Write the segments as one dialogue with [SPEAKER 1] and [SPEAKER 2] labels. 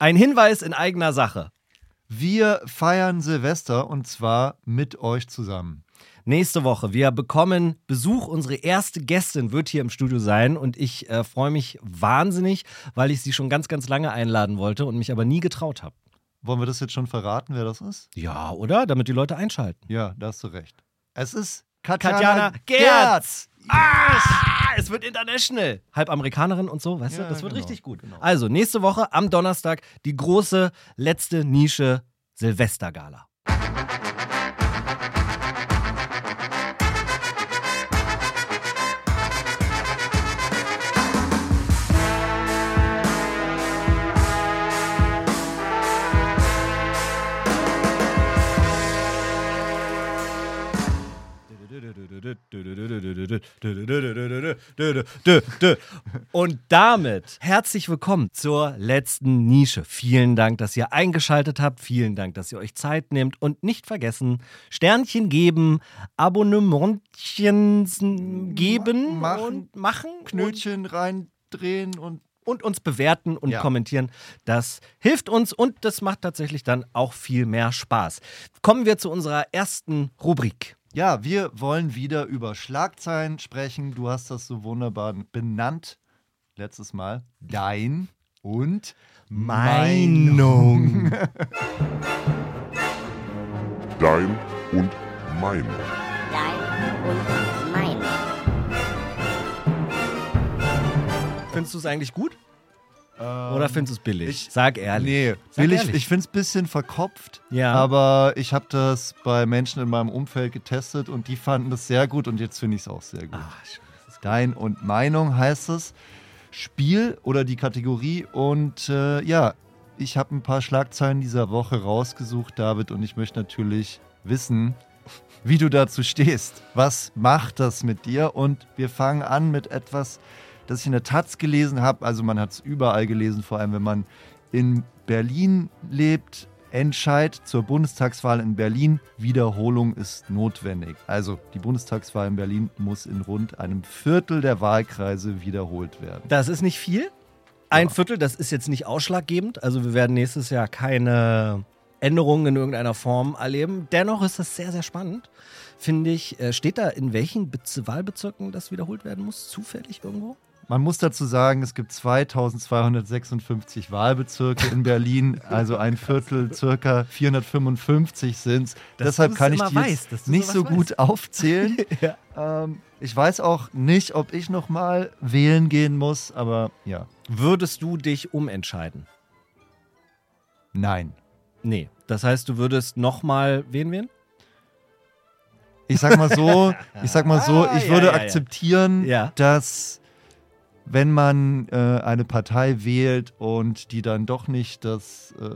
[SPEAKER 1] Ein Hinweis in eigener Sache.
[SPEAKER 2] Wir feiern Silvester und zwar mit euch zusammen.
[SPEAKER 1] Nächste Woche. Wir bekommen Besuch. Unsere erste Gästin wird hier im Studio sein und ich äh, freue mich wahnsinnig, weil ich sie schon ganz, ganz lange einladen wollte und mich aber nie getraut habe.
[SPEAKER 2] Wollen wir das jetzt schon verraten, wer das ist?
[SPEAKER 1] Ja, oder? Damit die Leute einschalten.
[SPEAKER 2] Ja, da hast du recht. Es ist Katjana,
[SPEAKER 1] Katjana
[SPEAKER 2] Gerz.
[SPEAKER 1] Gerz. Ah, es wird international. Halb Amerikanerin und so, weißt
[SPEAKER 2] Ja,
[SPEAKER 1] du? Das wird
[SPEAKER 2] genau,
[SPEAKER 1] richtig gut.
[SPEAKER 2] genau.
[SPEAKER 1] Also, nächste Woche am Donnerstag die große letzte Nische Silvestergala. Und damit herzlich willkommen zur letzten Nische. Vielen Dank, dass ihr eingeschaltet habt. Vielen Dank, dass ihr euch Zeit nehmt. Und nicht vergessen, Sternchen geben, Abonnementchen geben
[SPEAKER 2] machen,
[SPEAKER 1] und machen.
[SPEAKER 2] Knötchen reindrehen und
[SPEAKER 1] und uns bewerten und
[SPEAKER 2] Ja.
[SPEAKER 1] kommentieren. Das hilft uns und das macht tatsächlich dann auch viel mehr Spaß. Kommen wir zu unserer ersten Rubrik.
[SPEAKER 2] Ja, wir wollen wieder über Schlagzeilen sprechen. Du hast das so wunderbar benannt letztes Mal. Dein und
[SPEAKER 1] Meinung.
[SPEAKER 3] Dein und mein.
[SPEAKER 4] Dein und mein.
[SPEAKER 1] Findest du es eigentlich gut? Oder findest du es billig?
[SPEAKER 2] Ähm, ich-
[SPEAKER 1] Sag ehrlich.
[SPEAKER 2] Nee,
[SPEAKER 1] Sag
[SPEAKER 2] will ich,
[SPEAKER 1] ehrlich.
[SPEAKER 2] ich finde es ein bisschen verkopft.
[SPEAKER 1] Ja.
[SPEAKER 2] Aber ich habe das bei Menschen in meinem Umfeld getestet und die fanden das sehr gut und jetzt finde ich es auch sehr gut.
[SPEAKER 1] Schön.
[SPEAKER 2] Dein und Meinung heißt es. Spiel oder die Kategorie. Und äh, ja, ich habe ein paar Schlagzeilen dieser Woche rausgesucht, David, und ich möchte natürlich wissen, wie du dazu stehst. Was macht das mit dir? Und wir fangen an mit etwas, das ich in der Taz gelesen habe. Also man hat es überall gelesen, vor allem wenn man in Berlin lebt. Entscheid zur Bundestagswahl in Berlin. Wiederholung ist notwendig. Also die Bundestagswahl in Berlin muss in rund einem Viertel der Wahlkreise wiederholt werden.
[SPEAKER 1] Das ist nicht viel. Ein Viertel, das ist jetzt nicht ausschlaggebend. Also wir werden nächstes Jahr keine Änderungen in irgendeiner Form erleben. Dennoch ist das sehr, sehr spannend. Finde ich, Äh, steht da, in welchen Bez Wahlbezirken das wiederholt werden muss? Zufällig irgendwo?
[SPEAKER 2] Man muss dazu sagen, es gibt 2256 Wahlbezirke in Berlin, also ein Viertel, circa 455 sind es. Deshalb kann ich die
[SPEAKER 1] weißt,
[SPEAKER 2] nicht so gut aufzählen.
[SPEAKER 1] Ja.
[SPEAKER 2] ähm, ich weiß auch nicht, ob ich nochmal wählen gehen muss, aber ja,
[SPEAKER 1] Würdest du dich umentscheiden?
[SPEAKER 2] nein.
[SPEAKER 1] Nee. Das heißt, du würdest nochmal wen wählen?
[SPEAKER 2] Ich sag mal so, ich sag mal so,
[SPEAKER 1] Ah,
[SPEAKER 2] ich
[SPEAKER 1] ja,
[SPEAKER 2] würde
[SPEAKER 1] ja, ja.
[SPEAKER 2] akzeptieren, dass wenn man äh, eine Partei wählt und die dann doch nicht das äh,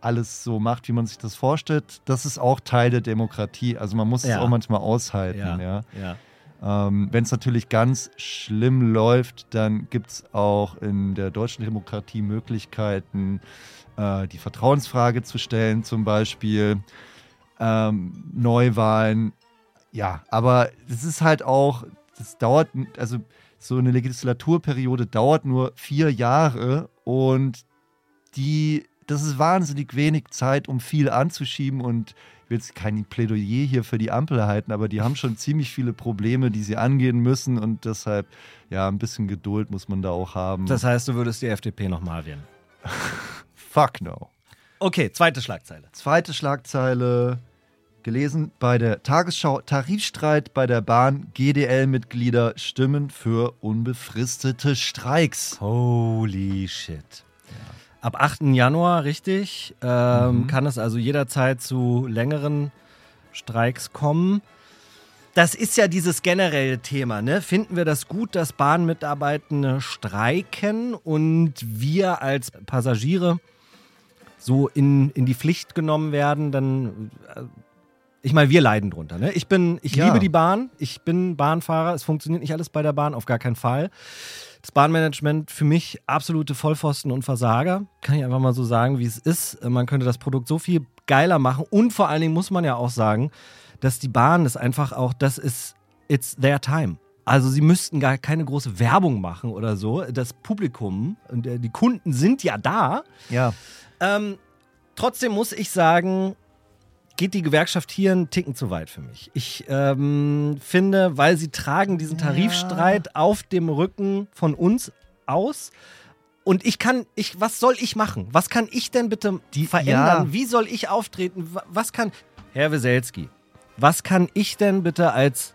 [SPEAKER 2] alles so macht, wie man sich das vorstellt, das ist auch Teil der Demokratie. Also man muss
[SPEAKER 1] Ja.
[SPEAKER 2] es auch manchmal aushalten. Ja.
[SPEAKER 1] ja.
[SPEAKER 2] Ähm, wenn es natürlich ganz schlimm läuft, dann gibt es auch in der deutschen Demokratie Möglichkeiten, äh, die Vertrauensfrage zu stellen, zum Beispiel ähm, Neuwahlen. Ja, aber es ist halt auch, das dauert, also so eine Legislaturperiode dauert nur vier Jahre und die, das ist wahnsinnig wenig Zeit, um viel anzuschieben und ich will jetzt kein Plädoyer hier für die Ampel halten, aber die haben schon ziemlich viele Probleme, die sie angehen müssen und deshalb, ja, ein bisschen Geduld muss man da auch haben.
[SPEAKER 1] Das heißt, du würdest die FDP nochmal wählen.
[SPEAKER 2] Fuck no.
[SPEAKER 1] Okay, zweite Schlagzeile.
[SPEAKER 2] Zweite Schlagzeile gelesen bei der Tagesschau Tarifstreit bei der Bahn GDL-Mitglieder stimmen für unbefristete Streiks.
[SPEAKER 1] Holy shit. Ab 8. Januar, richtig, ähm,
[SPEAKER 2] Mhm.
[SPEAKER 1] kann es also jederzeit zu längeren Streiks kommen. Das ist ja dieses generelle Thema, ne? Finden wir das gut, dass Bahnmitarbeitende streiken und wir als Passagiere so in, in die Pflicht genommen werden, dann äh, ich meine, wir leiden drunter. Ne? Ich bin, ich
[SPEAKER 2] Ja.
[SPEAKER 1] liebe die Bahn, ich bin Bahnfahrer, es funktioniert nicht alles bei der Bahn, auf gar keinen Fall. Das Bahnmanagement für mich absolute Vollpfosten und Versager. Kann ich einfach mal so sagen, wie es ist. Man könnte das Produkt so viel geiler machen. Und vor allen Dingen muss man ja auch sagen, dass die Bahn ist einfach auch, das ist, it's their time. Also sie müssten gar keine große Werbung machen oder so. Das Publikum und äh, die Kunden sind ja da.
[SPEAKER 2] Ja.
[SPEAKER 1] Ähm, trotzdem muss ich sagen, geht die Gewerkschaft hier einen Ticken zu weit für mich. Ich ähm, finde, weil sie tragen diesen Tarifstreit auf dem Rücken von uns aus. Und ich kann, ich, was soll ich machen? Was kann ich denn bitte
[SPEAKER 2] Die-
[SPEAKER 1] verändern?
[SPEAKER 2] ja.
[SPEAKER 1] Wie soll ich auftreten? Wa- Was kann, Herr Weselski, was kann ich denn bitte als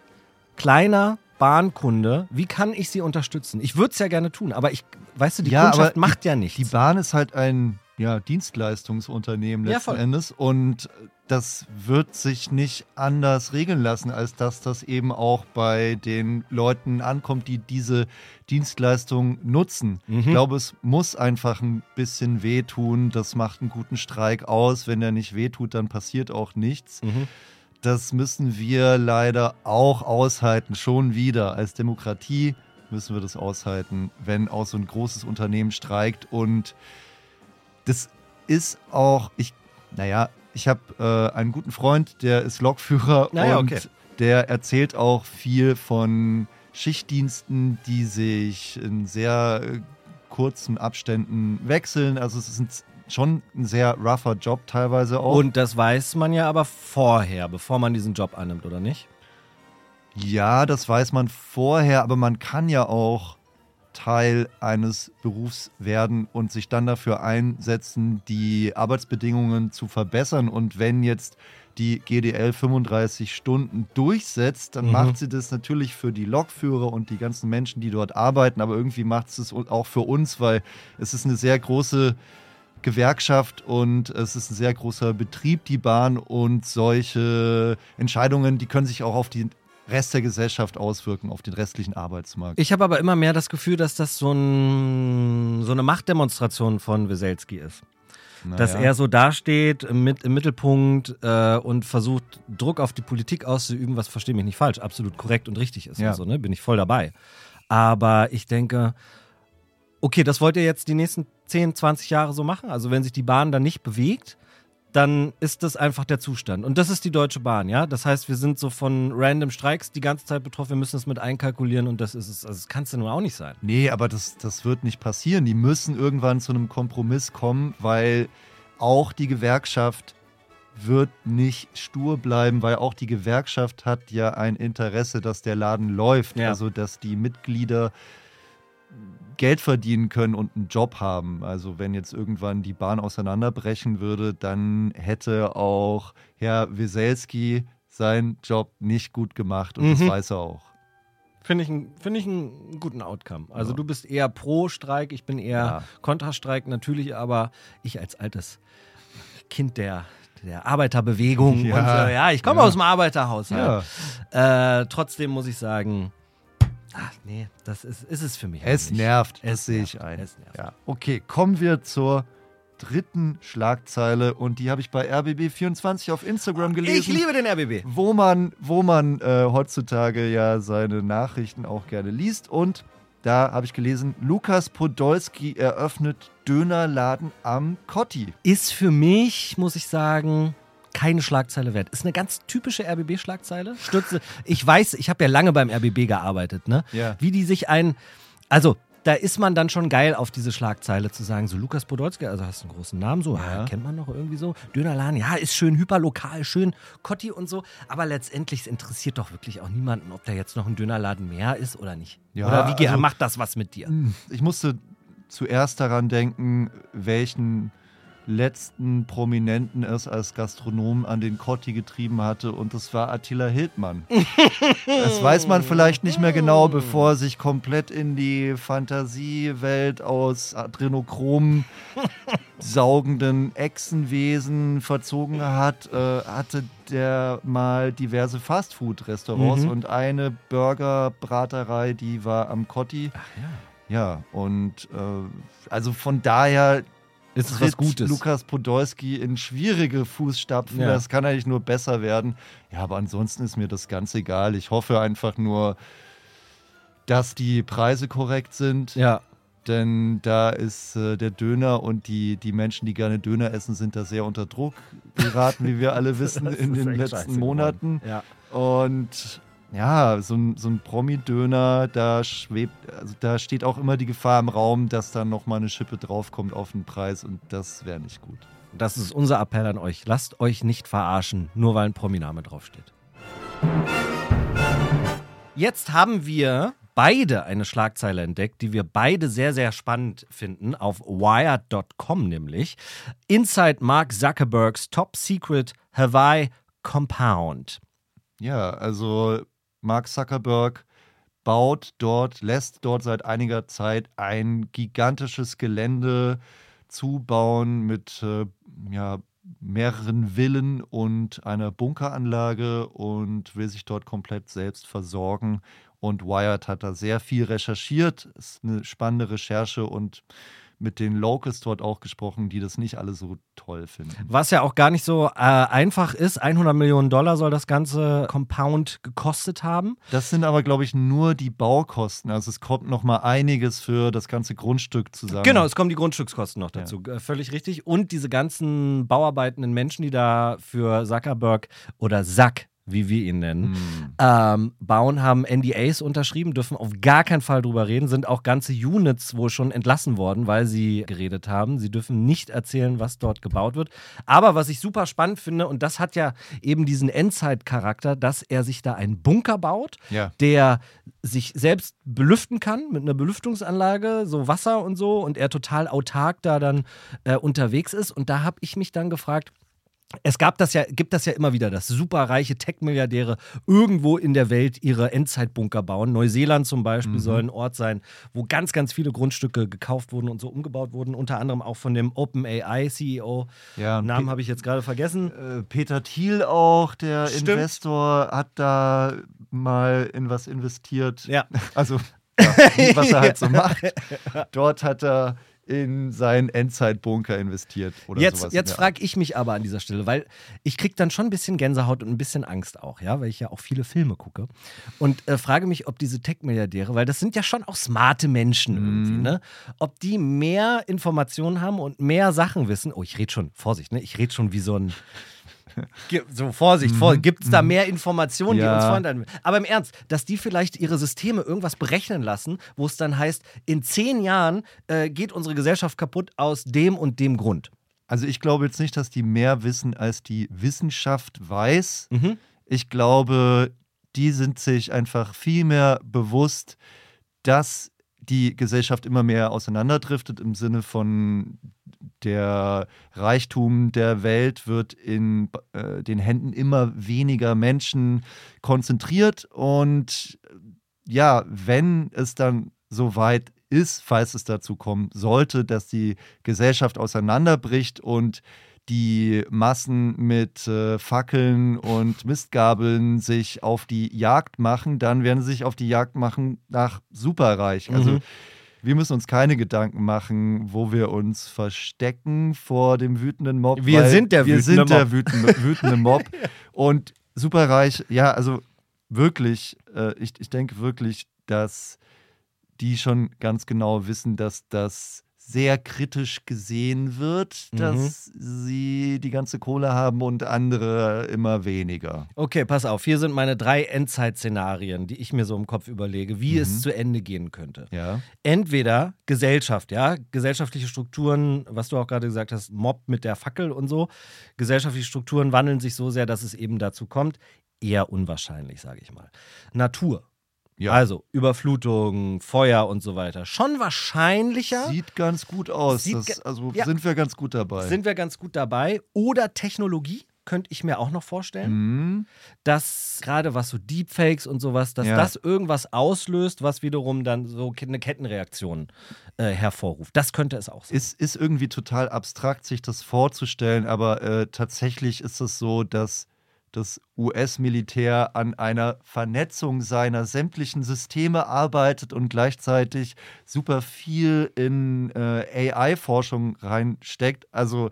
[SPEAKER 1] kleiner Bahnkunde, wie kann ich sie unterstützen? Ich würde es ja gerne tun, aber ich, weißt du, die
[SPEAKER 2] Ja,
[SPEAKER 1] Kundschaft macht ja nichts.
[SPEAKER 2] Die Bahn ist halt ein ja, Dienstleistungsunternehmen
[SPEAKER 1] Ja,
[SPEAKER 2] letzten
[SPEAKER 1] voll.
[SPEAKER 2] Endes und das wird sich nicht anders regeln lassen, als dass das eben auch bei den Leuten ankommt, die diese Dienstleistung nutzen.
[SPEAKER 1] Mhm.
[SPEAKER 2] Ich glaube, es muss einfach ein bisschen wehtun. Das macht einen guten Streik aus. Wenn er nicht wehtut, dann passiert auch nichts.
[SPEAKER 1] Mhm.
[SPEAKER 2] Das müssen wir leider auch aushalten, schon wieder. Als Demokratie müssen wir das aushalten, wenn auch so ein großes Unternehmen streikt. Und das ist auch, ich, naja, ich habe äh, einen guten Freund, der ist Lokführer
[SPEAKER 1] Naja,
[SPEAKER 2] und
[SPEAKER 1] okay.
[SPEAKER 2] der erzählt auch viel von Schichtdiensten, die sich in sehr äh, kurzen Abständen wechseln. Also es ist ein, schon ein sehr rougher Job teilweise auch.
[SPEAKER 1] Und das weiß man ja aber vorher, bevor man diesen Job annimmt, oder nicht?
[SPEAKER 2] Ja, das weiß man vorher, aber man kann ja auch Teil eines Berufs werden und sich dann dafür einsetzen, die Arbeitsbedingungen zu verbessern. Und wenn jetzt die GDL 35 Stunden durchsetzt, dann
[SPEAKER 1] Mhm.
[SPEAKER 2] macht sie das natürlich für die Lokführer und die ganzen Menschen, die dort arbeiten, aber irgendwie macht es es auch für uns, weil es ist eine sehr große Gewerkschaft und es ist ein sehr großer Betrieb, die Bahn und solche Entscheidungen, die können sich auch auf den Rest der Gesellschaft auswirken, auf den restlichen Arbeitsmarkt.
[SPEAKER 1] Ich habe aber immer mehr das Gefühl, dass das so, ein, so eine Machtdemonstration von Weselski ist. Dass
[SPEAKER 2] Naja.
[SPEAKER 1] er so dasteht mit, im Mittelpunkt äh, und versucht, Druck auf die Politik auszuüben, was verstehe mich nicht falsch, absolut korrekt und richtig ist.
[SPEAKER 2] Ja.
[SPEAKER 1] Und so, ne? Bin ich voll dabei. Aber ich denke, okay, das wollt ihr jetzt die nächsten 10, 20 Jahre so machen? Also wenn sich die Bahn dann nicht bewegt, dann ist das einfach der Zustand. Und das ist die Deutsche Bahn, ja? Das heißt, wir sind so von random Streiks die ganze Zeit betroffen, wir müssen es mit einkalkulieren und das ist es. Also das kann es ja nun auch nicht sein.
[SPEAKER 2] Nee, aber das, das wird nicht passieren. Die müssen irgendwann zu einem Kompromiss kommen, weil auch die Gewerkschaft wird nicht stur bleiben, weil auch die Gewerkschaft hat ja ein Interesse, dass der Laden läuft.
[SPEAKER 1] Ja.
[SPEAKER 2] Also, dass die Mitglieder Geld verdienen können und einen Job haben. Also wenn jetzt irgendwann die Bahn auseinanderbrechen würde, dann hätte auch Herr Weselski seinen Job nicht gut gemacht und das
[SPEAKER 1] Mhm.
[SPEAKER 2] weiß er auch.
[SPEAKER 1] Finde ich, ein- finde ich einen guten Outcome. Also
[SPEAKER 2] Ja.
[SPEAKER 1] du bist eher pro Streik, ich bin eher
[SPEAKER 2] Ja.
[SPEAKER 1] Kontrastreik natürlich, aber ich als altes Kind der, der Arbeiterbewegung
[SPEAKER 2] Ja.
[SPEAKER 1] und äh, ja, ich komme aus dem Arbeiterhaushalt. Äh, trotzdem muss ich sagen, ach nee, das ist, ist es für mich.
[SPEAKER 2] Es
[SPEAKER 1] nicht.
[SPEAKER 2] nervt,
[SPEAKER 1] Es
[SPEAKER 2] sehe ich ein.
[SPEAKER 1] es nervt.
[SPEAKER 2] Ja. Okay, kommen wir zur dritten Schlagzeile und die habe ich bei RBB24 auf Instagram gelesen.
[SPEAKER 1] Ich liebe den RBB.
[SPEAKER 2] wo man, wo man äh, heutzutage ja seine Nachrichten auch gerne liest. Und da habe ich gelesen, Lukas Podolski eröffnet Dönerladen am Kotti.
[SPEAKER 1] Ist für mich, muss ich sagen, keine Schlagzeile wert. Ist eine ganz typische RBB-Schlagzeile. Stürze. Ich weiß, ich habe ja lange beim RBB gearbeitet, ne?
[SPEAKER 2] Ja.
[SPEAKER 1] Wie die sich ein. Also, da ist man dann schon geil auf diese Schlagzeile zu sagen, so Lukas Podolski, also hast einen großen Namen, so,
[SPEAKER 2] Ja.
[SPEAKER 1] ah, kennt man noch irgendwie so. Dönerladen, ja, ist schön hyperlokal, schön Kotti und so. Aber letztendlich es interessiert doch wirklich auch niemanden, ob da jetzt noch ein Dönerladen mehr ist oder nicht.
[SPEAKER 2] Ja,
[SPEAKER 1] oder wie
[SPEAKER 2] also-
[SPEAKER 1] macht das was mit dir?
[SPEAKER 2] Ich musste zuerst daran denken, welchen letzten Prominenten es als Gastronom an den Kotti getrieben hatte und das war Attila Hildmann. das weiß man vielleicht nicht mehr genau, bevor er sich komplett in die Fantasiewelt aus Adrenochrom saugenden Echsenwesen verzogen hat, äh, hatte der mal diverse Fastfood-Restaurants
[SPEAKER 1] Mhm.
[SPEAKER 2] und eine Burgerbraterei, die war am Kotti.
[SPEAKER 1] Ach ja.
[SPEAKER 2] Ja, und äh, also von daher
[SPEAKER 1] Ist es was
[SPEAKER 2] tritt
[SPEAKER 1] Gutes?
[SPEAKER 2] Lukas Podolski in schwierige Fußstapfen.
[SPEAKER 1] Ja.
[SPEAKER 2] Das kann eigentlich nur besser werden. Ja, aber ansonsten ist mir das ganz egal. Ich hoffe einfach nur, dass die Preise korrekt sind.
[SPEAKER 1] Ja.
[SPEAKER 2] Denn da ist äh, der Döner und die, die Menschen, die gerne Döner essen, sind da sehr unter Druck geraten, wie wir alle wissen, in
[SPEAKER 1] ist
[SPEAKER 2] den letzten Monaten.
[SPEAKER 1] Ja.
[SPEAKER 2] Und ja, so ein, so ein Promi-Döner, da schwebt, also da steht auch immer die Gefahr im Raum, dass dann nochmal eine Schippe draufkommt auf den Preis und das wäre nicht gut.
[SPEAKER 1] Das ist unser Appell an euch. Lasst euch nicht verarschen, nur weil ein Prominame draufsteht. Jetzt haben wir beide eine Schlagzeile entdeckt, die wir beide sehr, sehr spannend finden, auf wired.com nämlich. Inside Mark Zuckerbergs Top Secret Hawaii Compound.
[SPEAKER 2] Ja, also Mark Zuckerberg baut dort, lässt dort seit einiger Zeit ein gigantisches Gelände zubauen mit äh, ja, mehreren Villen und einer Bunkeranlage und will sich dort komplett selbst versorgen. Und Wired hat da sehr viel recherchiert. Ist eine spannende Recherche und mit den Locals dort auch gesprochen, die das nicht alle so toll finden.
[SPEAKER 1] Was ja auch gar nicht so äh, einfach ist. 100 Millionen Dollar soll das ganze Compound gekostet haben.
[SPEAKER 2] Das sind aber, glaube ich, nur die Baukosten. Also es kommt noch mal einiges für das ganze Grundstück zusammen.
[SPEAKER 1] Genau, es kommen die Grundstückskosten noch dazu. Ja. Völlig richtig. Und diese ganzen bauarbeitenden Menschen, die da für Zuckerberg oder Zack wie wir ihn nennen, mhm. ähm, bauen, haben NDAs unterschrieben, dürfen auf gar keinen Fall drüber reden, sind auch ganze Units wohl schon entlassen worden, weil sie geredet haben. Sie dürfen nicht erzählen, was dort gebaut wird. Aber was ich super spannend finde, und das hat ja eben diesen Endzeit-Charakter, dass er sich da einen Bunker baut,
[SPEAKER 2] ja.
[SPEAKER 1] der sich selbst belüften kann mit einer Belüftungsanlage, so Wasser und so, und er total autark da dann äh, unterwegs ist. Und da habe ich mich dann gefragt, es gab das ja, gibt das ja immer wieder, dass superreiche Tech-Milliardäre irgendwo in der Welt ihre Endzeitbunker bauen. Neuseeland zum Beispiel mhm. soll ein Ort sein, wo ganz, ganz viele Grundstücke gekauft wurden und so umgebaut wurden. Unter anderem auch von dem OpenAI-CEO. Ja, Namen habe ich jetzt gerade vergessen.
[SPEAKER 2] Äh, Peter Thiel auch, der Stimmt. Investor, hat da mal in was investiert.
[SPEAKER 1] Ja.
[SPEAKER 2] Also, ja, was er halt so macht. Dort hat er in seinen Endzeitbunker investiert. Oder
[SPEAKER 1] jetzt
[SPEAKER 2] sowas
[SPEAKER 1] jetzt frage ich mich aber an dieser Stelle, weil ich kriege dann schon ein bisschen Gänsehaut und ein bisschen Angst auch, ja, weil ich ja auch viele Filme gucke und äh, frage mich, ob diese Tech-Milliardäre, weil das sind ja schon auch smarte Menschen mhm. irgendwie, ne, ob die mehr Informationen haben und mehr Sachen wissen. Oh, ich rede schon, Vorsicht, ne, ich rede schon wie so ein so, Vorsicht, Vorsicht. Gibt es da mhm. mehr Informationen, ja. die uns vorenthalten? Aber im Ernst, dass die vielleicht ihre Systeme irgendwas berechnen lassen, wo es dann heißt, in zehn Jahren äh, geht unsere Gesellschaft kaputt aus dem und dem Grund.
[SPEAKER 2] Also ich glaube jetzt nicht, dass die mehr wissen, als die Wissenschaft weiß. Mhm. Ich glaube, die sind sich einfach viel mehr bewusst, dass die Gesellschaft immer mehr auseinanderdriftet im Sinne von der Reichtum der Welt wird in äh, den Händen immer weniger Menschen konzentriert und ja, wenn es dann so weit ist, falls es dazu kommen sollte, dass die Gesellschaft auseinanderbricht und die Massen mit äh, Fackeln und Mistgabeln sich auf die Jagd machen, dann werden sie sich auf die Jagd machen nach Superreich. Also mhm. Wir müssen uns keine Gedanken machen, wo wir uns verstecken vor dem wütenden Mob.
[SPEAKER 1] Wir sind der
[SPEAKER 2] wir
[SPEAKER 1] wütende
[SPEAKER 2] sind der wütende, wütende Mob. und Superreich, ja, also wirklich, äh, ich, ich denke wirklich, dass die schon ganz genau wissen, dass das sehr kritisch gesehen wird, dass mhm. sie die ganze Kohle haben und andere immer weniger.
[SPEAKER 1] Okay, pass auf. Hier sind meine drei Endzeit-Szenarien, die ich mir so im Kopf überlege, wie mhm. es zu Ende gehen könnte.
[SPEAKER 2] Ja.
[SPEAKER 1] Entweder Gesellschaft, ja, gesellschaftliche Strukturen, was du auch gerade gesagt hast, Mob mit der Fackel und so. Gesellschaftliche Strukturen wandeln sich so sehr, dass es eben dazu kommt. Eher unwahrscheinlich, sage ich mal. Natur. Ja. Also Überflutung, Feuer und so weiter. Schon wahrscheinlicher.
[SPEAKER 2] Sieht ganz gut aus. Das, also ja. sind wir ganz gut dabei.
[SPEAKER 1] Sind wir ganz gut dabei. Oder Technologie könnte ich mir auch noch vorstellen, mhm. dass gerade was so Deepfakes und sowas, dass ja. das irgendwas auslöst, was wiederum dann so eine Kettenreaktion äh, hervorruft. Das könnte es auch sein.
[SPEAKER 2] Ist, ist irgendwie total abstrakt, sich das vorzustellen, aber äh, tatsächlich ist es so, dass das US-Militär an einer Vernetzung seiner sämtlichen Systeme arbeitet und gleichzeitig super viel in äh, AI-Forschung reinsteckt. Also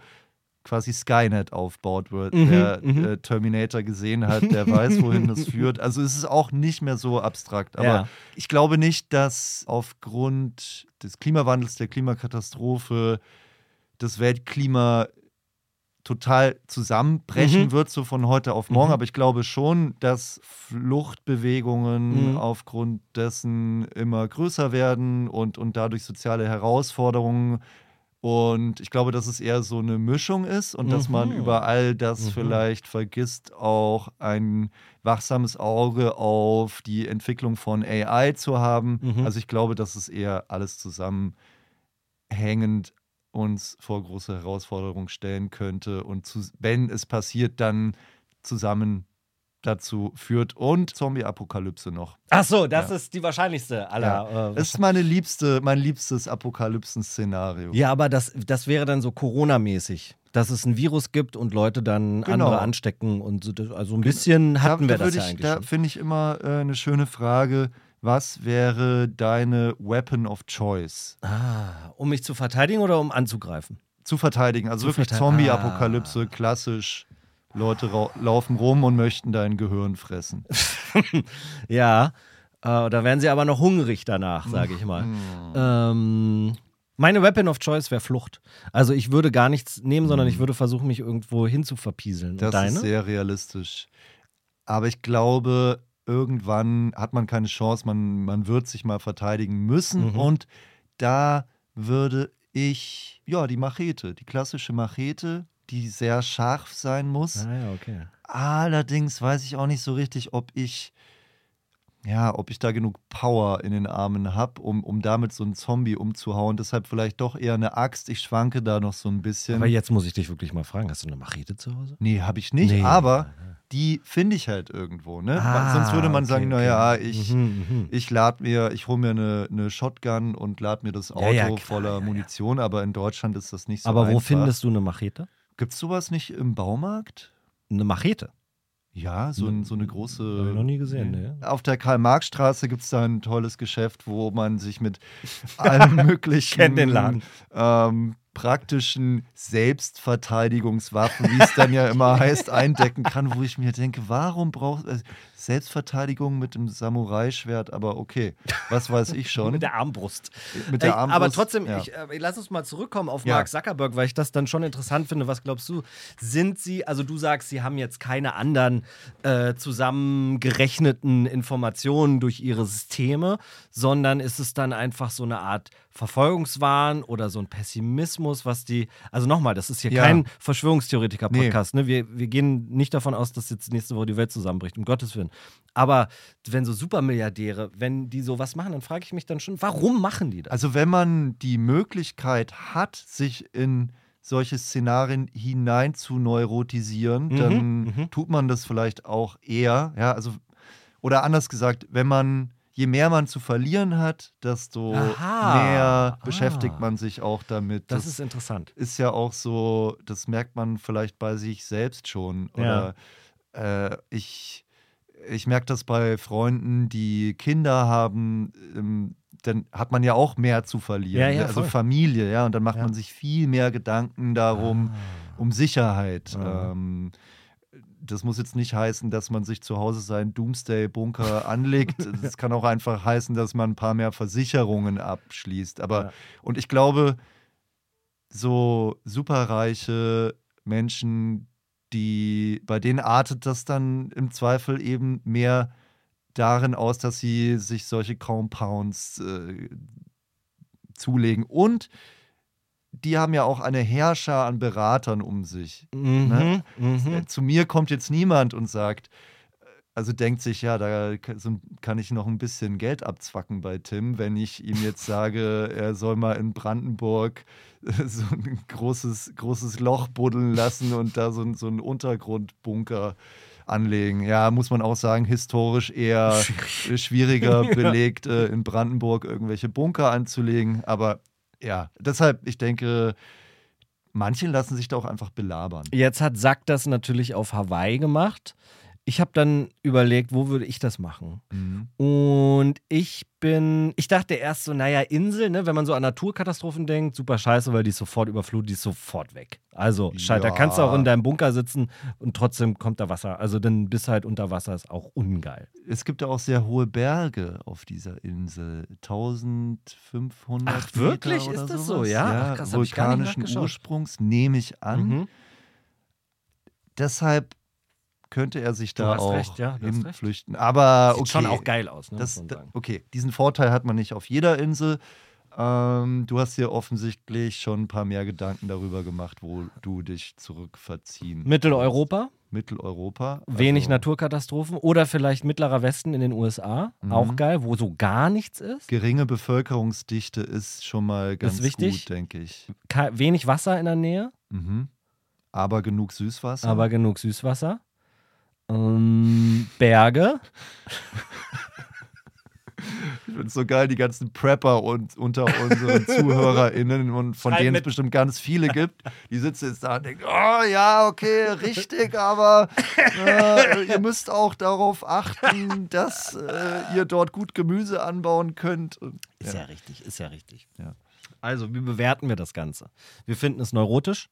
[SPEAKER 2] quasi Skynet aufbaut wird. Mhm, der mhm. äh, Terminator gesehen hat, der weiß, wohin das führt. Also es ist auch nicht mehr so abstrakt. Aber ja. ich glaube nicht, dass aufgrund des Klimawandels, der Klimakatastrophe, das Weltklima total zusammenbrechen
[SPEAKER 1] Mhm.
[SPEAKER 2] wird, so von heute auf morgen.
[SPEAKER 1] Mhm.
[SPEAKER 2] Aber ich glaube schon, dass Fluchtbewegungen
[SPEAKER 1] Mhm.
[SPEAKER 2] aufgrund dessen immer größer werden und, und dadurch soziale Herausforderungen. Und ich glaube, dass es eher so eine Mischung ist und dass man
[SPEAKER 1] Mhm.
[SPEAKER 2] über all das
[SPEAKER 1] Mhm.
[SPEAKER 2] vielleicht vergisst, auch ein wachsames Auge auf die Entwicklung von AI zu haben.
[SPEAKER 1] Mhm.
[SPEAKER 2] Also ich glaube, dass es eher alles zusammenhängend uns vor große Herausforderungen stellen könnte und zu, wenn es passiert, dann zusammen dazu führt und Zombie-Apokalypse noch.
[SPEAKER 1] Ach so, das
[SPEAKER 2] Ja.
[SPEAKER 1] ist die wahrscheinlichste aller. äh,
[SPEAKER 2] Das ist meine liebste, mein liebstes Apokalypsen-Szenario.
[SPEAKER 1] Ja, aber das, das wäre dann so Corona-mäßig, dass es ein Virus gibt und Leute dann
[SPEAKER 2] Genau.
[SPEAKER 1] andere anstecken und so. Also ein bisschen hatten
[SPEAKER 2] da,
[SPEAKER 1] wir
[SPEAKER 2] da
[SPEAKER 1] das ja
[SPEAKER 2] ich,
[SPEAKER 1] eigentlich
[SPEAKER 2] Da finde ich immer äh, eine schöne Frage. Was wäre deine Weapon of Choice?
[SPEAKER 1] Ah, um mich zu verteidigen oder um anzugreifen?
[SPEAKER 2] Zu verteidigen. Also
[SPEAKER 1] Zu
[SPEAKER 2] wirklich. Zombie-Apokalypse,
[SPEAKER 1] Ah.
[SPEAKER 2] klassisch. Leute laufen rum und möchten dein Gehirn fressen.
[SPEAKER 1] Ja, äh, da werden sie aber noch hungrig danach, sage ich mal.
[SPEAKER 2] Mhm.
[SPEAKER 1] Ähm, meine Weapon of Choice wäre Flucht. Also ich würde gar nichts nehmen, sondern ich würde versuchen, mich irgendwo hin zu verpieseln.
[SPEAKER 2] Mhm. Das ist sehr realistisch. Aber ich glaube, irgendwann hat man keine Chance, man, man wird sich mal verteidigen müssen.
[SPEAKER 1] Mhm.
[SPEAKER 2] Und da würde ich, ja, die Machete, die klassische Machete, die sehr scharf sein muss.
[SPEAKER 1] ah, ja, okay.
[SPEAKER 2] Allerdings weiß ich auch nicht so richtig, ob ich, ja, ob ich da genug Power in den Armen habe, um, um damit so einen Zombie umzuhauen. Deshalb vielleicht doch eher eine Axt. Ich schwanke da noch so ein bisschen.
[SPEAKER 1] Aber jetzt muss ich dich wirklich mal fragen, hast du eine Machete zu Hause?
[SPEAKER 2] Nee, habe ich nicht,
[SPEAKER 1] Nee.
[SPEAKER 2] aber die finde ich halt irgendwo, ne?
[SPEAKER 1] Ah,
[SPEAKER 2] Sonst würde man
[SPEAKER 1] okay,
[SPEAKER 2] sagen,
[SPEAKER 1] okay.
[SPEAKER 2] naja, ich,
[SPEAKER 1] Mhm, mhm.
[SPEAKER 2] ich lade mir, ich hole mir eine, eine Shotgun und lade mir das Auto
[SPEAKER 1] Ja, ja, klar,
[SPEAKER 2] voller
[SPEAKER 1] ja.
[SPEAKER 2] Munition, aber in Deutschland ist das nicht so
[SPEAKER 1] Aber wo
[SPEAKER 2] einfach.
[SPEAKER 1] findest du eine Machete?
[SPEAKER 2] Gibt es sowas nicht im Baumarkt?
[SPEAKER 1] Eine Machete?
[SPEAKER 2] Ja, so, ein, so eine große.
[SPEAKER 1] Hab ich noch nie gesehen, ne?
[SPEAKER 2] Auf der Karl-Marx-Straße gibt es da ein tolles Geschäft, wo man sich mit allen möglichen
[SPEAKER 1] Kenn den Laden.
[SPEAKER 2] Ähm, praktischen Selbstverteidigungswaffen, wie es dann ja immer heißt, eindecken kann, wo ich mir denke, warum braucht äh, Selbstverteidigung mit dem Samurai-Schwert, aber okay, was weiß ich schon.
[SPEAKER 1] Mit der Armbrust.
[SPEAKER 2] Mit der Armbrust,
[SPEAKER 1] Aber trotzdem,
[SPEAKER 2] ja.
[SPEAKER 1] ich, äh, lass uns mal zurückkommen auf
[SPEAKER 2] Ja.
[SPEAKER 1] Mark Zuckerberg, weil ich das dann schon interessant finde. Was glaubst du? Sind sie, also du sagst, sie haben jetzt keine anderen äh, zusammengerechneten Informationen durch ihre Systeme, sondern ist es dann einfach so eine Art Verfolgungswahn oder so ein Pessimismus, was die, also nochmal, das ist hier
[SPEAKER 2] Ja.
[SPEAKER 1] kein Verschwörungstheoretiker-Podcast, ne? Wir, wir gehen nicht davon aus, dass jetzt nächste Woche die Welt zusammenbricht, um Gottes Willen. Aber wenn so Supermilliardäre, wenn die sowas machen, dann frage ich mich dann schon, warum machen die das?
[SPEAKER 2] Also wenn man die Möglichkeit hat, sich in solche Szenarien hinein zu neurotisieren,
[SPEAKER 1] Mhm,
[SPEAKER 2] dann
[SPEAKER 1] mhm.
[SPEAKER 2] tut man das vielleicht auch eher. Ja, also, oder anders gesagt, wenn man, je mehr man zu verlieren hat, desto
[SPEAKER 1] Aha.
[SPEAKER 2] mehr
[SPEAKER 1] Ah.
[SPEAKER 2] beschäftigt man sich auch damit.
[SPEAKER 1] Das ist interessant.
[SPEAKER 2] ist ja auch so, das merkt man vielleicht bei sich selbst schon. Oder äh, ich, ich merke das bei Freunden, die Kinder haben, ähm, dann hat man ja auch mehr zu verlieren.
[SPEAKER 1] Ja, ja,
[SPEAKER 2] also. Familie, ja. Und dann macht
[SPEAKER 1] Ja.
[SPEAKER 2] man sich viel mehr Gedanken darum, um Sicherheit.
[SPEAKER 1] Ah.
[SPEAKER 2] Ähm, das muss jetzt nicht heißen, dass man sich zu Hause seinen Doomsday-Bunker anlegt. Das kann auch einfach heißen, dass man ein paar mehr Versicherungen abschließt. Aber
[SPEAKER 1] Ja.
[SPEAKER 2] und ich glaube, so superreiche Menschen, die bei denen artet das dann im Zweifel eben mehr darin aus, dass sie sich solche Compounds äh, zulegen. Und die haben ja auch eine Herrscher an Beratern um sich.
[SPEAKER 1] Mhm,
[SPEAKER 2] Ne?
[SPEAKER 1] mhm.
[SPEAKER 2] Äh, Zu mir kommt jetzt niemand und sagt, äh, also denkt sich, ja, da kann ich noch ein bisschen Geld abzwacken bei Tim, wenn ich ihm jetzt sage, er soll mal in Brandenburg äh, so ein großes, großes Loch buddeln lassen und da so, ein- so einen Untergrundbunker anlegen. Ja, muss man auch sagen, historisch eher schwierig. schwieriger belegt, äh, in Brandenburg irgendwelche Bunker anzulegen. Aber ja, deshalb, ich denke, manche lassen sich da auch einfach belabern.
[SPEAKER 1] Jetzt hat Sack das natürlich auf Hawaii gemacht. Ich habe dann überlegt, wo würde ich das machen?
[SPEAKER 2] Mhm.
[SPEAKER 1] Und ich bin, ich dachte erst so, naja, Insel, ne, wenn man so an Naturkatastrophen denkt, super scheiße, weil die ist sofort überflutet, die ist sofort weg. Also, scheiße, da
[SPEAKER 2] Ja.
[SPEAKER 1] kannst du auch in deinem Bunker sitzen und trotzdem kommt da Wasser. Also, dann bist du halt unter Wasser, ist auch ungeil.
[SPEAKER 2] Es gibt ja auch sehr hohe Berge auf dieser Insel. 1500
[SPEAKER 1] Ach, wirklich?
[SPEAKER 2] Meter oder
[SPEAKER 1] Ist das so?
[SPEAKER 2] sowas.
[SPEAKER 1] Ja? Ach, krass, hab ich gar nicht
[SPEAKER 2] Vulkanischen. Ursprungs, nehme ich an.
[SPEAKER 1] Mhm.
[SPEAKER 2] deshalb könnte er sich da auch
[SPEAKER 1] recht, ja,
[SPEAKER 2] hinflüchten. Aber
[SPEAKER 1] Sieht
[SPEAKER 2] okay.
[SPEAKER 1] schon auch geil aus, ne?
[SPEAKER 2] Das, okay, diesen Vorteil hat man nicht auf jeder Insel. Ähm, du hast dir offensichtlich schon ein paar mehr Gedanken darüber gemacht, wo du dich zurückverziehen
[SPEAKER 1] Mitteleuropa.
[SPEAKER 2] Mitteleuropa.
[SPEAKER 1] wenig
[SPEAKER 2] also
[SPEAKER 1] Naturkatastrophen oder vielleicht mittlerer Westen in den USA,
[SPEAKER 2] Mhm.
[SPEAKER 1] auch geil, wo so gar nichts ist.
[SPEAKER 2] Geringe Bevölkerungsdichte ist schon mal ganz
[SPEAKER 1] wichtig.
[SPEAKER 2] gut, denke ich.
[SPEAKER 1] Ke wenig Wasser in der Nähe,
[SPEAKER 2] Mhm. Aber genug Süßwasser.
[SPEAKER 1] aber genug Süßwasser. Ähm, Berge.
[SPEAKER 2] Ich finde es so geil, die ganzen Prepper und unter unseren ZuhörerInnen und von
[SPEAKER 1] Schreibt
[SPEAKER 2] denen es bestimmt ganz viele gibt, die sitzen jetzt da und denken, oh ja, okay, richtig, aber äh, ihr müsst auch darauf achten, dass äh, ihr dort gut Gemüse anbauen könnt. Und,
[SPEAKER 1] Ist ja, richtig, ist ja richtig.
[SPEAKER 2] Ja.
[SPEAKER 1] Also, wie bewerten wir das Ganze? Wir finden es neurotisch.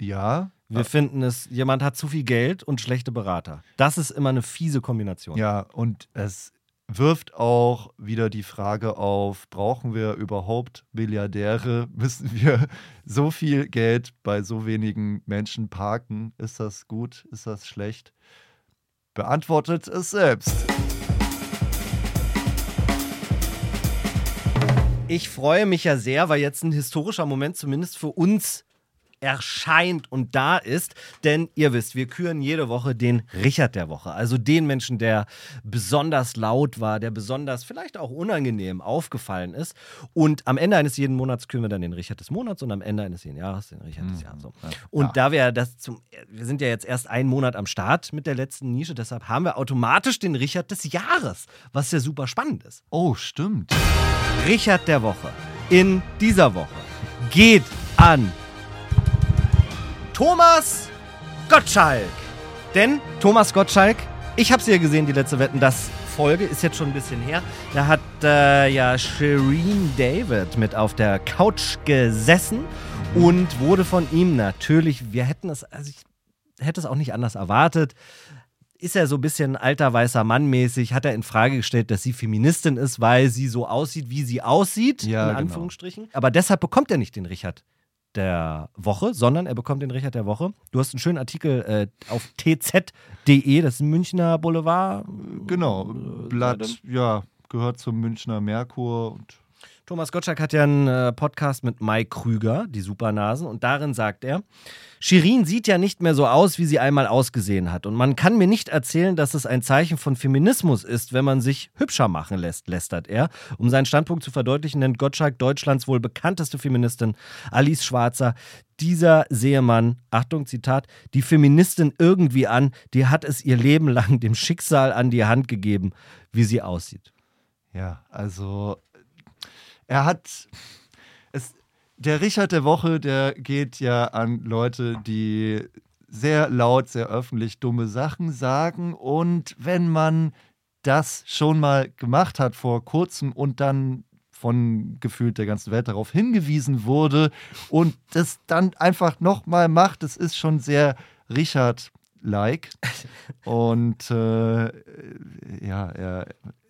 [SPEAKER 2] Ja,
[SPEAKER 1] Wir finden es, jemand hat zu viel Geld und schlechte Berater. Das ist immer eine fiese Kombination.
[SPEAKER 2] ja, und es wirft auch wieder die Frage auf, brauchen wir überhaupt Milliardäre? Müssen wir so viel Geld bei so wenigen Menschen parken? Ist das gut? Ist das schlecht? Beantwortet es selbst.
[SPEAKER 1] Ich freue mich ja sehr, weil jetzt ein historischer Moment zumindest für uns erscheint und da ist. Denn ihr wisst, wir küren jede Woche den Richard der Woche. Also den Menschen, der besonders laut war, der besonders vielleicht auch unangenehm aufgefallen ist. Und am Ende eines jeden Monats küren wir dann den Richard des Monats und am Ende eines jeden Jahres den Richard des Jahres. So. Und da wir das zum, wir sind ja jetzt erst einen Monat am Start mit der letzten Nische, deshalb haben wir automatisch den Richard des Jahres, was ja super spannend ist.
[SPEAKER 2] Oh, stimmt.
[SPEAKER 1] Richard der Woche in dieser Woche geht an Thomas Gottschalk. Denn Thomas Gottschalk, ich habe sie ja gesehen, die letzte Wetten, das Folge ist jetzt schon ein bisschen her. Da hat äh, ja Shireen David mit auf der Couch gesessen und wurde von ihm natürlich, wir hätten es, also ich hätte es auch nicht anders erwartet, ist er so ein bisschen alter weißer Mann mäßig, hat er in Frage gestellt, dass sie Feministin ist, weil sie so aussieht, wie sie aussieht,
[SPEAKER 2] Ja,
[SPEAKER 1] in
[SPEAKER 2] genau.
[SPEAKER 1] Anführungsstrichen. Aber deshalb bekommt er nicht den Richard der Woche, sondern er bekommt den Richard der Woche. Du hast einen schönen Artikel äh, auf tz.de, das ist ein Münchner Boulevard.
[SPEAKER 2] Genau. Blatt,
[SPEAKER 1] Seite.
[SPEAKER 2] ja, gehört zum Münchner Merkur und
[SPEAKER 1] Thomas Gottschalk hat ja einen äh, Podcast mit Mike Krüger, die Supernasen, und darin sagt er, Shirin sieht ja nicht mehr so aus, wie sie einmal ausgesehen hat. Und man kann mir nicht erzählen, dass es ein Zeichen von Feminismus ist, wenn man sich hübscher machen lässt, lästert er. Um seinen Standpunkt zu verdeutlichen, nennt Gottschalk Deutschlands wohl bekannteste Feministin, Alice Schwarzer. Dieser Sehemann, Achtung, Zitat, die Feministin irgendwie an, die hat es ihr Leben lang dem Schicksal an die Hand gegeben, wie sie aussieht.
[SPEAKER 2] Ja, also er hat es der Richard der Woche, der geht ja an Leute, die sehr laut, sehr öffentlich dumme Sachen sagen und wenn man das schon mal gemacht hat vor kurzem und dann von gefühlt der ganzen Welt darauf hingewiesen wurde und das dann einfach nochmal macht, das ist schon sehr Richard-like. Und äh, ja, er,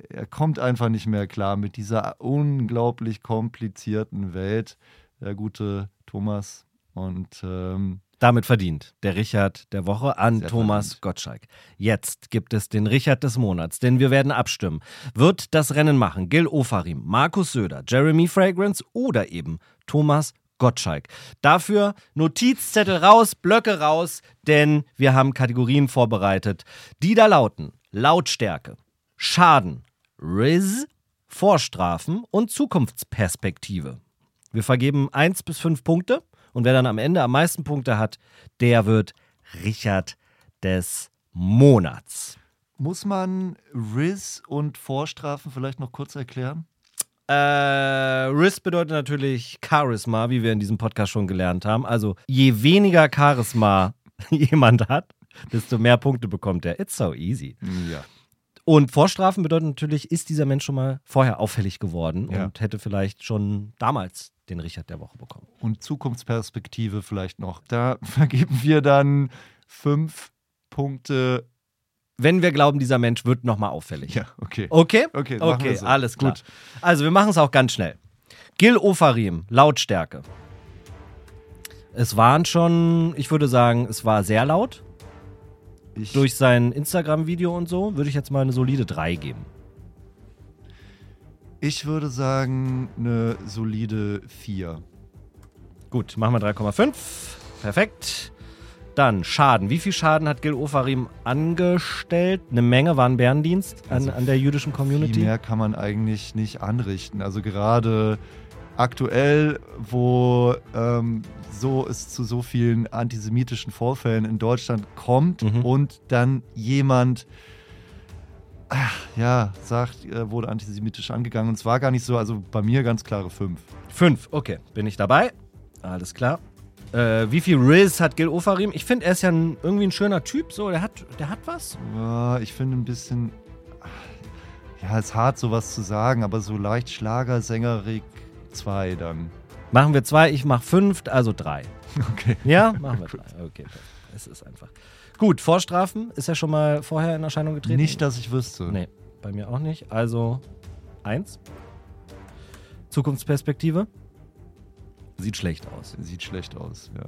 [SPEAKER 2] er kommt einfach nicht mehr klar mit dieser unglaublich komplizierten Welt, der gute Thomas. Und ähm,
[SPEAKER 1] Damit verdient der Richard der Woche an Thomas
[SPEAKER 2] verdient.
[SPEAKER 1] Gottschalk. Jetzt gibt es den Richard des Monats, denn wir werden abstimmen. Wird das Rennen machen Gil Ofarim, Markus Söder, Jeremy Fragrance oder eben Thomas Gottschalk? Dafür Notizzettel raus, Blöcke raus, denn wir haben Kategorien vorbereitet, die da lauten Lautstärke, Schaden, Riz, Vorstrafen und Zukunftsperspektive. Wir vergeben 1 bis 5 Punkte und wer dann am Ende am meisten Punkte hat, der wird Richard des Monats.
[SPEAKER 2] muss man Riz und Vorstrafen vielleicht noch kurz erklären?
[SPEAKER 1] Äh, Riz bedeutet natürlich Charisma, wie wir in diesem Podcast schon gelernt haben. Also je weniger Charisma jemand hat, desto mehr Punkte bekommt er. It's so easy.
[SPEAKER 2] Ja.
[SPEAKER 1] Und Vorstrafen bedeutet natürlich, ist dieser Mensch schon mal vorher auffällig geworden
[SPEAKER 2] Ja.
[SPEAKER 1] und hätte vielleicht schon damals den Richard der Woche bekommen.
[SPEAKER 2] Und Zukunftsperspektive vielleicht noch. Da vergeben wir dann fünf Punkte.
[SPEAKER 1] Wenn wir glauben, dieser Mensch wird nochmal auffällig.
[SPEAKER 2] Ja, okay.
[SPEAKER 1] Okay?
[SPEAKER 2] Okay,
[SPEAKER 1] okay
[SPEAKER 2] so.
[SPEAKER 1] alles klar.
[SPEAKER 2] Gut.
[SPEAKER 1] Also, wir machen es auch ganz schnell. Gil Ofarim, Lautstärke. Es waren schon, ich würde sagen, es war sehr laut.
[SPEAKER 2] Ich,
[SPEAKER 1] durch sein Instagram-Video und so, würde ich jetzt mal eine solide 3 geben.
[SPEAKER 2] ich würde sagen, eine solide 4.
[SPEAKER 1] Gut, machen wir 3,5. Perfekt. Dann Schaden. Wie viel Schaden hat Gil Ofarim angestellt? Eine Menge war ein Bärendienst an,
[SPEAKER 2] Also
[SPEAKER 1] an der jüdischen
[SPEAKER 2] Viel
[SPEAKER 1] Community.
[SPEAKER 2] mehr kann man eigentlich nicht anrichten. Also gerade aktuell, wo ähm, so es zu so vielen antisemitischen Vorfällen in Deutschland kommt
[SPEAKER 1] Mhm.
[SPEAKER 2] und dann jemand ach, ja, sagt, er wurde antisemitisch angegangen und es war gar nicht so, also bei mir ganz klare 5.
[SPEAKER 1] Fünf, okay. Bin ich dabei? Alles klar. Äh, wie viel Riz hat Gil Ofarim? Ich finde, er ist ja ein, irgendwie ein schöner Typ. So, der hat, der hat was.
[SPEAKER 2] Ja, ich finde ein bisschen, ja, ist hart sowas zu sagen, aber so leicht Schlagersängerig 2 dann.
[SPEAKER 1] Machen wir zwei, ich mach fünf, also drei.
[SPEAKER 2] Okay.
[SPEAKER 1] Ja, machen wir drei. Okay, es ist einfach. Gut, Vorstrafen ist ja schon mal vorher in Erscheinung getreten.
[SPEAKER 2] Nicht, dass ich wüsste.
[SPEAKER 1] Nee, bei mir auch nicht. Also eins. Zukunftsperspektive. Sieht schlecht aus.
[SPEAKER 2] Sieht schlecht aus, ja.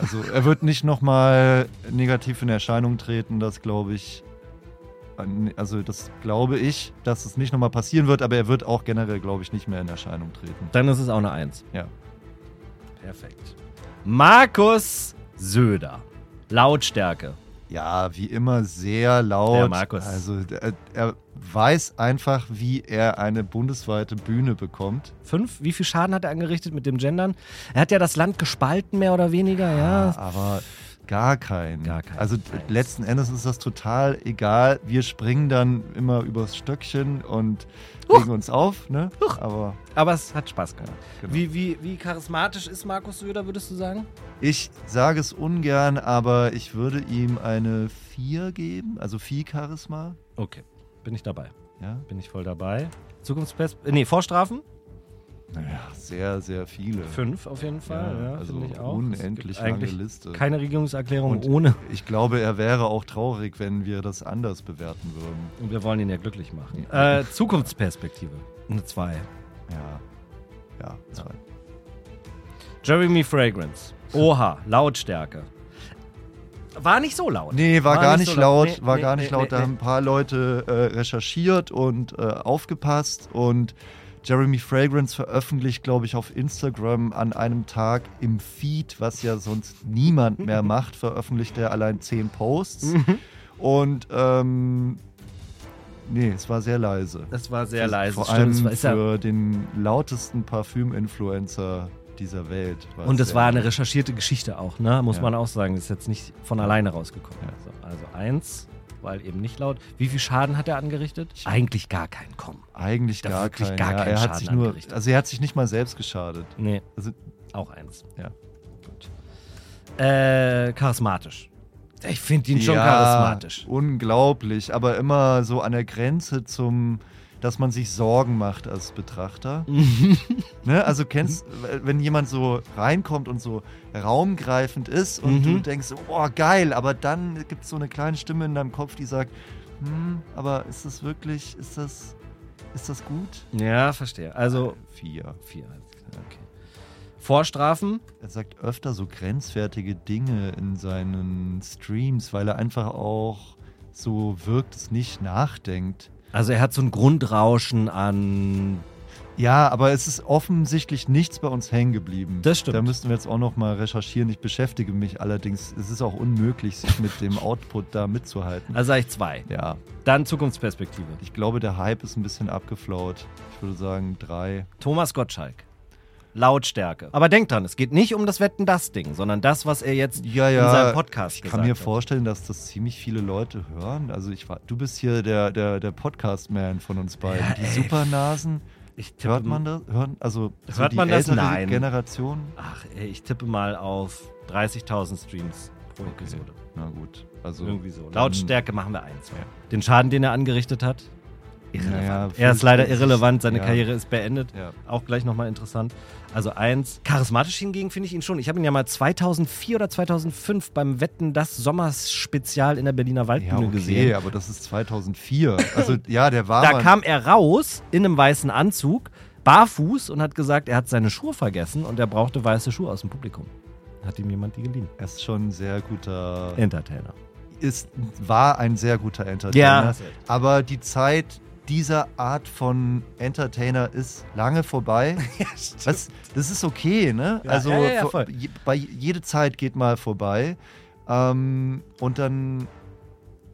[SPEAKER 2] Also er wird nicht nochmal negativ in Erscheinung treten, das glaube ich. Also das glaube ich, dass es nicht nochmal passieren wird, aber er wird auch generell, glaube ich, nicht mehr in Erscheinung treten.
[SPEAKER 1] Dann ist es auch eine Eins.
[SPEAKER 2] Ja.
[SPEAKER 1] Perfekt. Markus Söder. Lautstärke.
[SPEAKER 2] Ja, wie immer sehr laut.
[SPEAKER 1] Der Markus.
[SPEAKER 2] Also er, er weiß einfach, wie er eine bundesweite Bühne bekommt.
[SPEAKER 1] Fünf. Wie viel Schaden hat er angerichtet mit dem Gendern? Er hat ja das Land gespalten, mehr oder weniger, ja.
[SPEAKER 2] Aber gar keinen.
[SPEAKER 1] Gar keinen.
[SPEAKER 2] Also
[SPEAKER 1] Nein.
[SPEAKER 2] letzten Endes ist das total egal. Wir springen dann immer übers Stöckchen und legen uns auf, ne? Aber
[SPEAKER 1] Aber es hat Spaß gemacht.
[SPEAKER 2] genau.
[SPEAKER 1] Wie, wie, wie charismatisch ist Markus Söder, würdest du sagen?
[SPEAKER 2] ich sage es ungern, aber ich würde ihm eine 4 geben, also viel Charisma.
[SPEAKER 1] Okay, bin ich dabei.
[SPEAKER 2] Ja,
[SPEAKER 1] Bin ich voll dabei. Zukunftsperspektive. Nee, Vorstrafen?
[SPEAKER 2] Naja, sehr, sehr viele.
[SPEAKER 1] Fünf auf jeden Fall. Ja,
[SPEAKER 2] also
[SPEAKER 1] finde ich auch.
[SPEAKER 2] unendlich lange Liste.
[SPEAKER 1] Keine Regierungserklärung
[SPEAKER 2] Und-
[SPEAKER 1] ohne.
[SPEAKER 2] Ich glaube, er wäre auch traurig, wenn wir das anders bewerten würden.
[SPEAKER 1] Und wir wollen ihn ja glücklich machen. Äh, Zukunftsperspektive. Eine zwei.
[SPEAKER 2] Ja. Ja, zwei.
[SPEAKER 1] Jeremy Fragrance. Oha, Lautstärke. War nicht so laut.
[SPEAKER 2] Nee, war, gar nicht
[SPEAKER 1] so
[SPEAKER 2] laut,
[SPEAKER 1] Nee,
[SPEAKER 2] war
[SPEAKER 1] nee,
[SPEAKER 2] gar nicht
[SPEAKER 1] nee,
[SPEAKER 2] laut. da haben ein paar Leute äh, recherchiert und äh, aufgepasst und Jeremy Fragrance veröffentlicht, glaube ich, auf Instagram an einem Tag im Feed, was ja sonst niemand mehr macht, veröffentlicht er allein zehn Posts.
[SPEAKER 1] Mhm.
[SPEAKER 2] Und ähm, nee, es war sehr leise.
[SPEAKER 1] Das war sehr leise.
[SPEAKER 2] Vor
[SPEAKER 1] stimmt.
[SPEAKER 2] allem
[SPEAKER 1] Es ja,
[SPEAKER 2] für den lautesten Parfüm-Influencer dieser Welt.
[SPEAKER 1] und es war eine recherchierte Geschichte auch, ne? Muss
[SPEAKER 2] Ja.
[SPEAKER 1] man auch sagen. Das ist jetzt nicht von alleine rausgekommen.
[SPEAKER 2] Ja.
[SPEAKER 1] So, also eins, weil eben nicht laut. Wie viel Schaden hat er angerichtet? Eigentlich gar keinen, komm.
[SPEAKER 2] Eigentlich gar kein.
[SPEAKER 1] gar
[SPEAKER 2] ja,
[SPEAKER 1] keinen
[SPEAKER 2] er hat
[SPEAKER 1] Schaden
[SPEAKER 2] sich nur,
[SPEAKER 1] angerichtet.
[SPEAKER 2] also er hat sich nicht mal selbst geschadet.
[SPEAKER 1] Nee,
[SPEAKER 2] Also
[SPEAKER 1] auch eins.
[SPEAKER 2] Ja.
[SPEAKER 1] Gut. Äh, charismatisch. Ich finde ihn schon
[SPEAKER 2] ja,
[SPEAKER 1] charismatisch.
[SPEAKER 2] Unglaublich, aber immer so an der Grenze zum, dass man sich Sorgen macht als Betrachter. ne? Also kennst, wenn jemand so reinkommt und so raumgreifend ist und
[SPEAKER 1] Mhm.
[SPEAKER 2] du denkst, oh geil, aber dann gibt es so eine kleine Stimme in deinem Kopf, die sagt, hm, aber ist das wirklich, ist das, ist das gut?
[SPEAKER 1] Ja, verstehe. Also
[SPEAKER 2] Vier.
[SPEAKER 1] vier. Okay. Vorstrafen?
[SPEAKER 2] Er sagt öfter so grenzwertige Dinge in seinen Streams, weil er einfach auch so wirkt, es nicht nachdenkt.
[SPEAKER 1] Also er hat so ein Grundrauschen an.
[SPEAKER 2] Ja, aber es ist offensichtlich nichts bei uns hängen geblieben.
[SPEAKER 1] Das stimmt.
[SPEAKER 2] Da müssten wir jetzt auch noch mal recherchieren. Ich beschäftige mich allerdings, es ist auch unmöglich, sich mit dem Output da mitzuhalten.
[SPEAKER 1] Also sage ich zwei.
[SPEAKER 2] Ja,
[SPEAKER 1] Dann Zukunftsperspektive.
[SPEAKER 2] ich glaube, der Hype ist ein bisschen abgeflaut. Ich würde sagen drei.
[SPEAKER 1] Thomas Gottschalk. Lautstärke. Aber denk dran, es geht nicht um das Wetten das Ding, sondern das, was er jetzt
[SPEAKER 2] Ja,
[SPEAKER 1] in
[SPEAKER 2] ja.
[SPEAKER 1] seinem Podcast
[SPEAKER 2] Ich
[SPEAKER 1] gesagt
[SPEAKER 2] kann mir
[SPEAKER 1] hat.
[SPEAKER 2] vorstellen, dass das ziemlich viele Leute hören. Also ich war, du bist hier der, der, der Podcast-Man von uns beiden.
[SPEAKER 1] Ja,
[SPEAKER 2] die
[SPEAKER 1] ey.
[SPEAKER 2] Supernasen,
[SPEAKER 1] Ich tippe,
[SPEAKER 2] hört man das? Hören, also so
[SPEAKER 1] Hört
[SPEAKER 2] die
[SPEAKER 1] man das? Nein.
[SPEAKER 2] Generation?
[SPEAKER 1] Ach, ey, ich tippe mal auf 30.000 Streams pro Episode.
[SPEAKER 2] Na gut, also
[SPEAKER 1] Irgendwie so. Lautstärke machen wir eins. Den Schaden, den er angerichtet hat, irrelevant.
[SPEAKER 2] Naja,
[SPEAKER 1] er ist leider
[SPEAKER 2] 50,
[SPEAKER 1] irrelevant, seine
[SPEAKER 2] ja.
[SPEAKER 1] Karriere ist beendet.
[SPEAKER 2] Ja.
[SPEAKER 1] Auch gleich nochmal interessant. Also eins. Charismatisch hingegen finde ich ihn schon. Ich habe ihn ja mal 2004 oder 2005 beim Wetten das Sommerspezial in der Berliner
[SPEAKER 2] Ja,
[SPEAKER 1] Waldbühne
[SPEAKER 2] okay,
[SPEAKER 1] gesehen.
[SPEAKER 2] aber das ist 2004. Also ja, der war
[SPEAKER 1] Da kam er raus in einem weißen Anzug, barfuß und hat gesagt, er hat seine Schuhe vergessen und er brauchte weiße Schuhe aus dem Publikum. Hat ihm jemand die geliehen.
[SPEAKER 2] er ist schon ein sehr guter.
[SPEAKER 1] Entertainer.
[SPEAKER 2] ist, war ein sehr guter Entertainer.
[SPEAKER 1] Ja.
[SPEAKER 2] Aber die Zeit dieser Art von Entertainer ist lange vorbei. Was, das ist okay, ne?
[SPEAKER 1] Ja,
[SPEAKER 2] also
[SPEAKER 1] ja, ja, ja,
[SPEAKER 2] vor-
[SPEAKER 1] voll.
[SPEAKER 2] je, bei jede Zeit geht mal vorbei. Ähm, und dann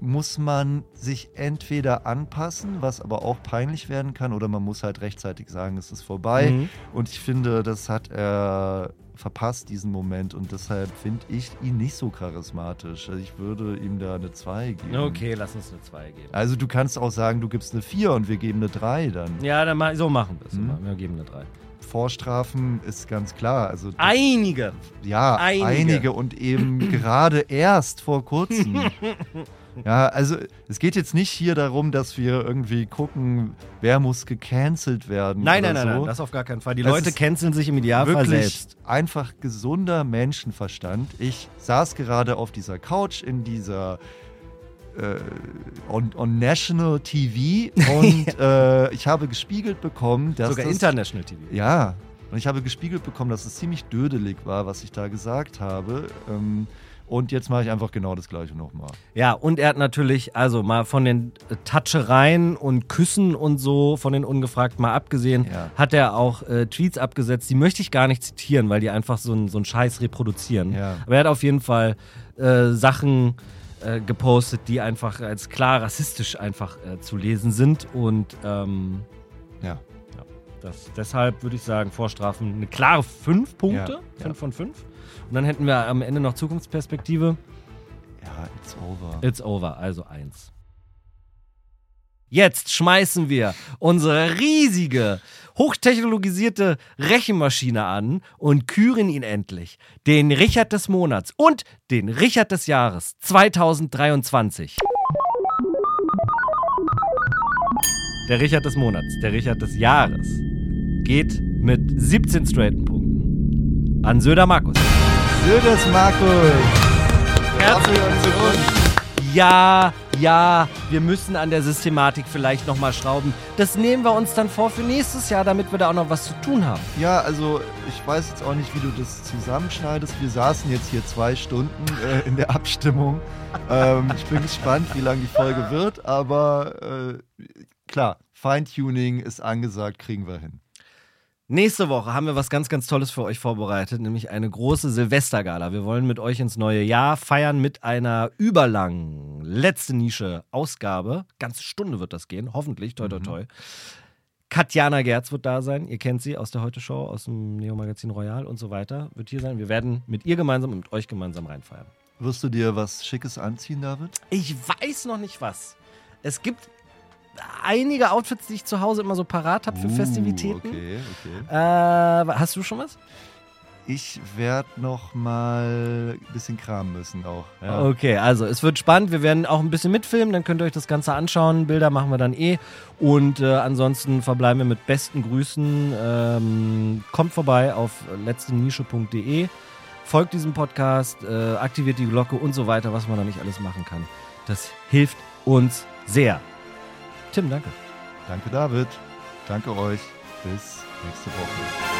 [SPEAKER 2] muss man sich entweder anpassen, was aber auch peinlich werden kann, oder man muss halt rechtzeitig sagen, es ist vorbei.
[SPEAKER 1] Mhm.
[SPEAKER 2] Und ich finde, das hat er verpasst, diesen Moment. Und deshalb finde ich ihn nicht so charismatisch. Also ich würde ihm da eine 2 geben.
[SPEAKER 1] Okay, lass uns eine 2 geben.
[SPEAKER 2] Also du kannst auch sagen, du gibst eine 4 und wir geben eine 3 dann.
[SPEAKER 1] Ja, dann mal, so machen wir es.
[SPEAKER 2] Mhm.
[SPEAKER 1] wir. Geben eine 3.
[SPEAKER 2] Vorstrafen ist ganz klar. Also
[SPEAKER 1] Einige.
[SPEAKER 2] ja,
[SPEAKER 1] einige.
[SPEAKER 2] einige. und eben gerade erst vor kurzem. ja, also es geht jetzt nicht hier darum, dass wir irgendwie gucken, wer muss gecancelt werden.
[SPEAKER 1] Nein, nein, nein,
[SPEAKER 2] so.
[SPEAKER 1] nein, das auf gar keinen Fall. Die
[SPEAKER 2] Das
[SPEAKER 1] Leute canceln sich im Idealfall
[SPEAKER 2] wirklich
[SPEAKER 1] selbst.
[SPEAKER 2] einfach gesunder Menschenverstand. Ich saß gerade auf dieser Couch in dieser äh, on, on National TV und äh, ich habe gespiegelt bekommen, dass
[SPEAKER 1] Sogar
[SPEAKER 2] das,
[SPEAKER 1] International TV.
[SPEAKER 2] ja, und ich habe gespiegelt bekommen, dass es ziemlich dödelig war, was ich da gesagt habe. Ähm, und jetzt mache ich einfach genau das gleiche nochmal.
[SPEAKER 1] Ja, und er hat natürlich, also mal von den äh, Touchereien und Küssen und so, von den Ungefragten mal abgesehen,
[SPEAKER 2] Ja.
[SPEAKER 1] hat er auch äh, Tweets abgesetzt, die möchte ich gar nicht zitieren, weil die einfach so einen so einen Scheiß reproduzieren.
[SPEAKER 2] Ja.
[SPEAKER 1] Aber er hat auf jeden Fall äh, Sachen äh, gepostet, die einfach als klar rassistisch einfach äh, zu lesen sind. Und ähm. Das, deshalb würde ich sagen, Vorstrafen eine klare 5 Punkte,
[SPEAKER 2] Ja,
[SPEAKER 1] 5
[SPEAKER 2] ja.
[SPEAKER 1] von 5. Und dann hätten wir am Ende noch Zukunftsperspektive.
[SPEAKER 2] Ja, it's over.
[SPEAKER 1] It's over, also eins. Jetzt schmeißen wir unsere riesige, hochtechnologisierte Rechenmaschine an und küren ihn endlich. Den Richard des Monats und den Richard des Jahres 2023. Der Richard des Monats, der Richard des Jahres geht mit 17 straighten Punkten an Söder Markus.
[SPEAKER 2] Söders Markus!
[SPEAKER 1] Herzlich Ja, ja, wir müssen an der Systematik vielleicht nochmal schrauben. Das nehmen wir uns dann vor für nächstes Jahr, damit wir da auch noch was zu tun haben.
[SPEAKER 2] Ja, also ich weiß jetzt auch nicht, wie du das zusammenschneidest. Wir saßen jetzt hier zwei Stunden äh, in der Abstimmung. Ähm, ich bin gespannt, wie lang die Folge wird, aber äh, klar, Feintuning ist angesagt, kriegen wir hin.
[SPEAKER 1] Nächste Woche haben wir was ganz, ganz Tolles für euch vorbereitet, nämlich eine große Silvestergala. Wir wollen mit euch ins neue Jahr feiern mit einer überlangen letzte Nische Ausgabe. Ganze Stunde wird das gehen, hoffentlich, toi toi toi. Katjana Gerz wird da sein. Ihr kennt sie aus der Heute Show, aus dem Neo Magazin Royal und so weiter. Wird hier sein. Wir werden mit ihr gemeinsam und mit euch gemeinsam reinfeiern.
[SPEAKER 2] Wirst du dir was Schickes anziehen, David?
[SPEAKER 1] Ich weiß noch nicht was. Es gibt einige Outfits, die ich zu Hause immer so parat habe für
[SPEAKER 2] Uh,
[SPEAKER 1] Festivitäten.
[SPEAKER 2] Okay, okay.
[SPEAKER 1] Äh, hast du schon was?
[SPEAKER 2] Ich werde noch mal ein bisschen kramen müssen auch. Ja.
[SPEAKER 1] Okay, also es wird spannend. Wir werden auch ein bisschen mitfilmen, dann könnt ihr euch das Ganze anschauen. Bilder machen wir dann eh. Und äh, ansonsten verbleiben wir mit besten Grüßen. Ähm, kommt vorbei auf letztenische.de. Folgt diesem Podcast, äh, aktiviert die Glocke und so weiter, was man da nicht alles machen kann. Das hilft uns sehr. Tim, danke.
[SPEAKER 2] Danke, David. Danke euch. Bis nächste Woche.